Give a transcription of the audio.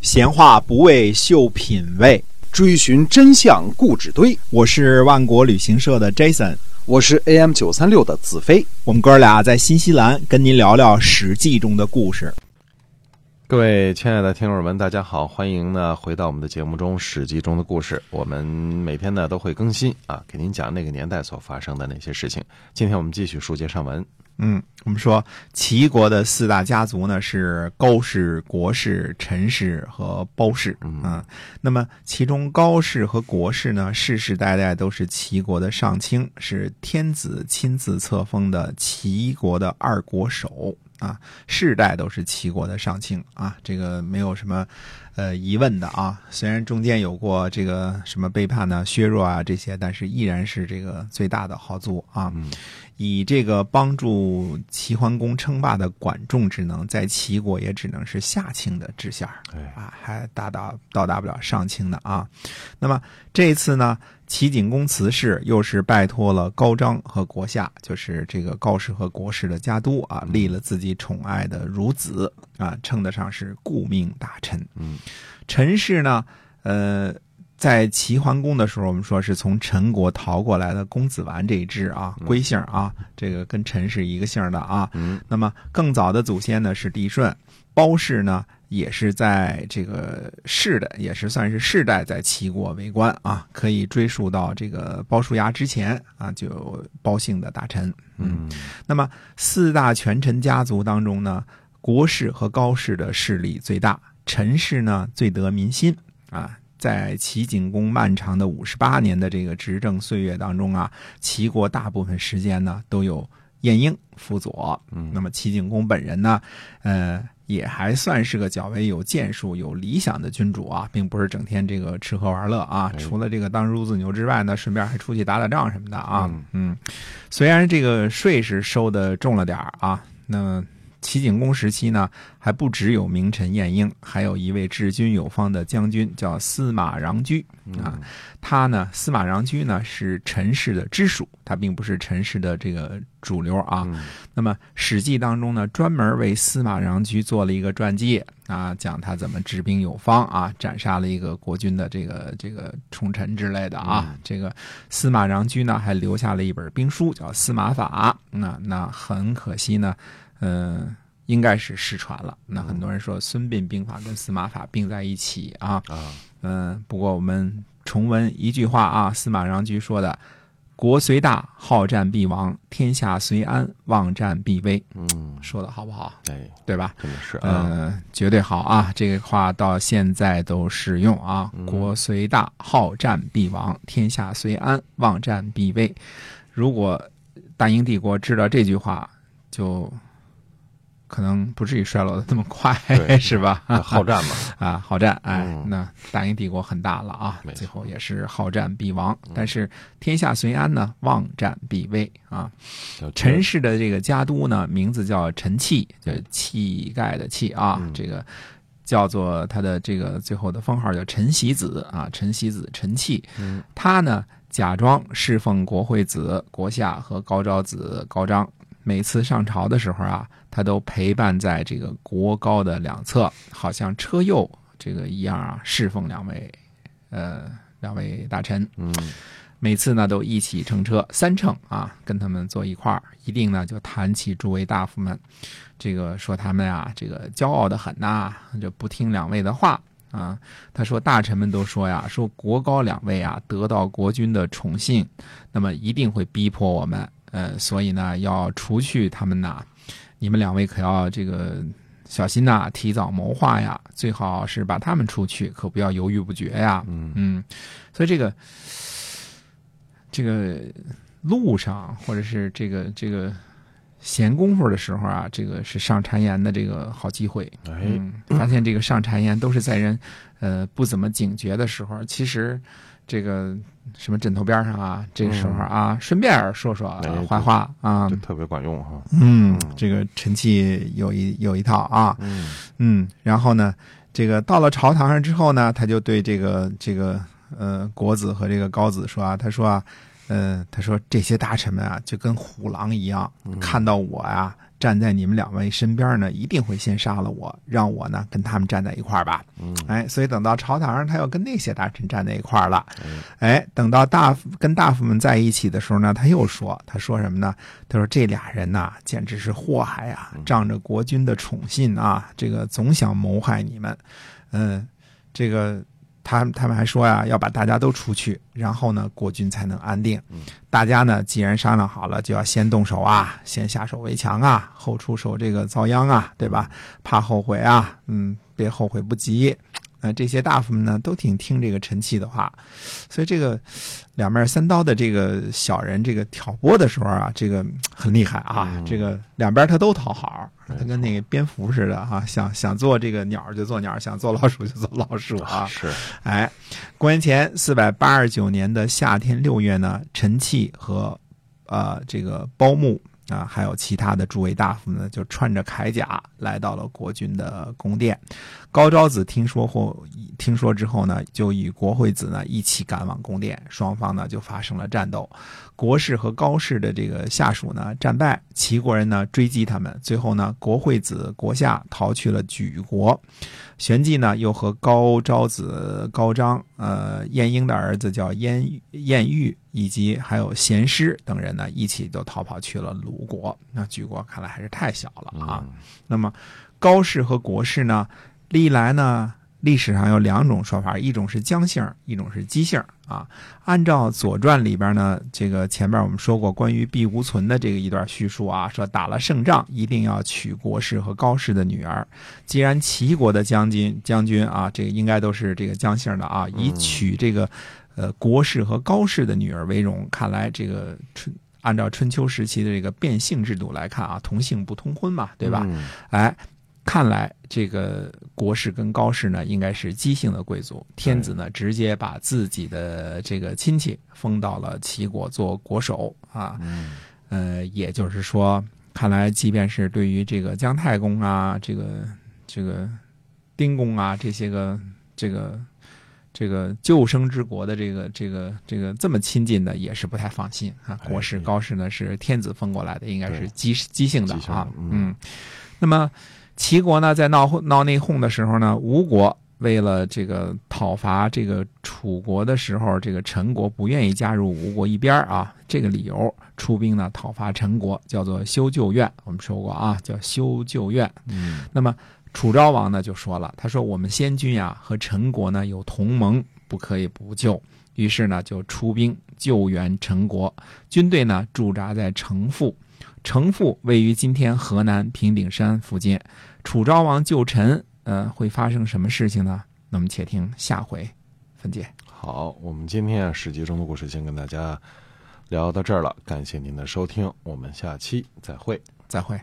闲话不为秀品味，追寻真相故纸堆。我是万国旅行社的 Jason，我是 AM 九三六的子飞。我们哥俩在新西兰跟您聊聊《史记》中的故事。各位亲爱的听友们，大家好，欢迎呢回到我们的节目中《史记》中的故事。我们每天呢都会更新啊，给您讲那个年代所发生的那些事情。今天我们继续书接上文。嗯，我们说齐国的四大家族呢是高氏、国氏、陈氏和包氏。嗯，那么其中高氏和国氏呢，世世代代都是齐国的上卿，是天子亲自册封的齐国的二国手啊，世代都是齐国的上卿啊，这个没有什么呃疑问的啊。虽然中间有过这个什么背叛呢、削弱啊这些，但是依然是这个最大的豪族啊。以这个帮助齐桓公称霸的管仲之能，在齐国也只能是下卿的知县啊，还达到到达不了上卿的啊。那么这一次呢，齐景公辞世，又是拜托了高张和国夏，就是这个高氏和国氏的家督啊，立了自己宠爱的孺子啊，称得上是顾命大臣。嗯，陈氏呢，呃。在齐桓公的时候，我们说是从陈国逃过来的公子完这一支啊，归姓啊，这个跟陈氏一个姓的啊。嗯。那么更早的祖先呢是帝舜，包氏呢也是在这个世的，也是算是世代在齐国为官啊，可以追溯到这个鲍叔牙之前啊，就有包姓的大臣。嗯。那么四大权臣家族当中呢，国氏和高氏的势力最大，陈氏呢最得民心啊。在齐景公漫长的五十八年的这个执政岁月当中啊，齐国大部分时间呢都有晏婴辅佐。嗯，那么齐景公本人呢，呃，也还算是个较为有建树、有理想的君主啊，并不是整天这个吃喝玩乐啊。除了这个当孺子牛之外呢，顺便还出去打打仗什么的啊。嗯，虽然这个税是收的重了点啊，那。齐景公时期呢，还不只有名臣晏婴，还有一位治军有方的将军，叫司马穰苴啊。他呢，司马穰苴呢是陈氏的支属，他并不是陈氏的这个主流啊。那么《史记》当中呢，专门为司马穰苴做了一个传记啊，讲他怎么治兵有方啊，斩杀了一个国君的这个这个宠臣之类的啊。这个司马穰苴呢，还留下了一本兵书，叫《司马法》。那那很可惜呢。嗯，应该是失传了。那很多人说《孙膑兵法》跟《司马法》并在一起啊。啊，嗯，不过我们重温一句话啊，司马穰苴说的：“国虽大，好战必亡；天下虽安，忘战必危。”嗯，说的好不好？对，对吧？真的是，嗯，绝对好啊！这个话到现在都适用啊。国虽大，好战必亡；天下虽安，忘战必危。如果大英帝国知道这句话，就可能不至于衰落的这么快，是吧？好战嘛，啊，好战，哎，那大英帝国很大了啊，最后也是好战必亡。但是天下虽安呢，忘战必危啊。陈氏的这个家督呢，名字叫陈气，就气概的气啊，这个叫做他的这个最后的封号叫陈喜子啊，陈喜子陈气。他呢，假装侍奉国惠子国夏和高昭子高章。每次上朝的时候啊，他都陪伴在这个国高的两侧，好像车右这个一样啊，侍奉两位，呃，两位大臣。嗯，每次呢都一起乘车三乘啊，跟他们坐一块儿，一定呢就谈起诸位大夫们，这个说他们啊，这个骄傲的很呐，就不听两位的话啊。他说大臣们都说呀，说国高两位啊得到国君的宠信，那么一定会逼迫我们。呃，所以呢，要除去他们呐，你们两位可要这个小心呐，提早谋划呀，最好是把他们除去，可不要犹豫不决呀。嗯嗯，所以这个这个路上或者是这个这个闲工夫的时候啊，这个是上谗言的这个好机会。哎，发现这个上谗言都是在人呃不怎么警觉的时候，其实。这个什么枕头边上啊，这个时候啊，顺便说说坏话啊，特别管用哈。嗯，这个陈气有一有一套啊。嗯嗯，然后呢，这个到了朝堂上之后呢，他就对这个这个呃国子和这个高子说啊，他说啊，嗯，他说这些大臣们啊，就跟虎狼一样，嗯看到我呀、站在你们两位身边呢，一定会先杀了我，让我呢跟他们站在一块儿吧。嗯，哎，所以等到朝堂上，他要跟那些大臣站在一块儿了。嗯哎，等到大夫跟大夫们在一起的时候呢，他又说，他说什么呢？他说这俩人呐，简直是祸害啊！仗着国君的宠信啊，这个总想谋害你们。嗯，这个他他们还说呀，要把大家都除去，然后呢，国君才能安定。大家呢，既然商量好了，就要先动手啊，先下手为强啊，后出手这个遭殃啊，对吧？怕后悔啊，嗯，别后悔不及。呃，这些大夫们呢，都挺听这个陈气的话，所以这个两面三刀的这个小人，这个挑拨的时候啊，这个嗯很厉害啊，这个两边他都讨好，他跟那个蝙蝠似的哈、想想做这个鸟就做鸟，想做老鼠就做老鼠啊，是，哎，公元前四百八十九年的夏天六月呢，陈气和呃这个包木啊，还有其他的诸位大夫呢，就穿着铠甲来到了国君的宫殿。高昭子听说后，听说之后呢，就与国惠子呢一起赶往宫殿，双方呢就发生了战斗。国氏和高氏的这个下属呢战败，齐国人呢追击他们，最后呢国惠子国下逃去了莒国。玄纪呢又和高昭子高张、呃晏婴的儿子叫晏晏玉，以及还有贤师等人呢一起都逃跑去了鲁国。那莒国看来还是太小了啊。那么高氏和国氏呢，历来呢历史上有两种说法，一种是姜姓，一种是姬姓啊。按照《左传》里边呢，这个前面我们说过关于毕无存的这个一段叙述啊，说打了胜仗一定要娶国氏和高氏的女儿。既然齐国的将军将军啊，这个应该都是这个姜姓的啊，以娶这个呃国氏和高氏的女儿为荣。看来这个春按照春秋时期的这个变性制度来看啊，同姓不通婚嘛，对吧？嗯哎，看来这个国氏跟高氏呢，应该是姬姓的贵族。天子呢，直接把自己的这个亲戚封到了齐国做国守啊。嗯呃，也就是说，看来即便是对于这个姜太公啊，这个这个丁公啊这些个这个这个救生之国的这个这个这个这么亲近的，也是不太放心啊。哎国氏、高氏呢是天子封过来的，应该是姬姬姓的啊嗯，那么齐国呢，在闹闹内讧的时候呢，吴国。为了这个讨伐这个楚国的时候，这个陈国不愿意加入吴国一边儿啊，这个理由出兵呢讨伐陈国，叫做修旧院。我们说过啊，叫修旧院。嗯那么楚昭王呢就说了，他说我们先君呀和陈国呢有同盟，不可以不救。于是呢就出兵救援陈国，军队呢驻扎在城父，城父位于今天河南平顶山附近。楚昭王救陈，呃，会发生什么事情呢？那么且听下回分解。好，我们今天啊《史记》中的故事先跟大家聊到这儿了，感谢您的收听，我们下期再会。再会。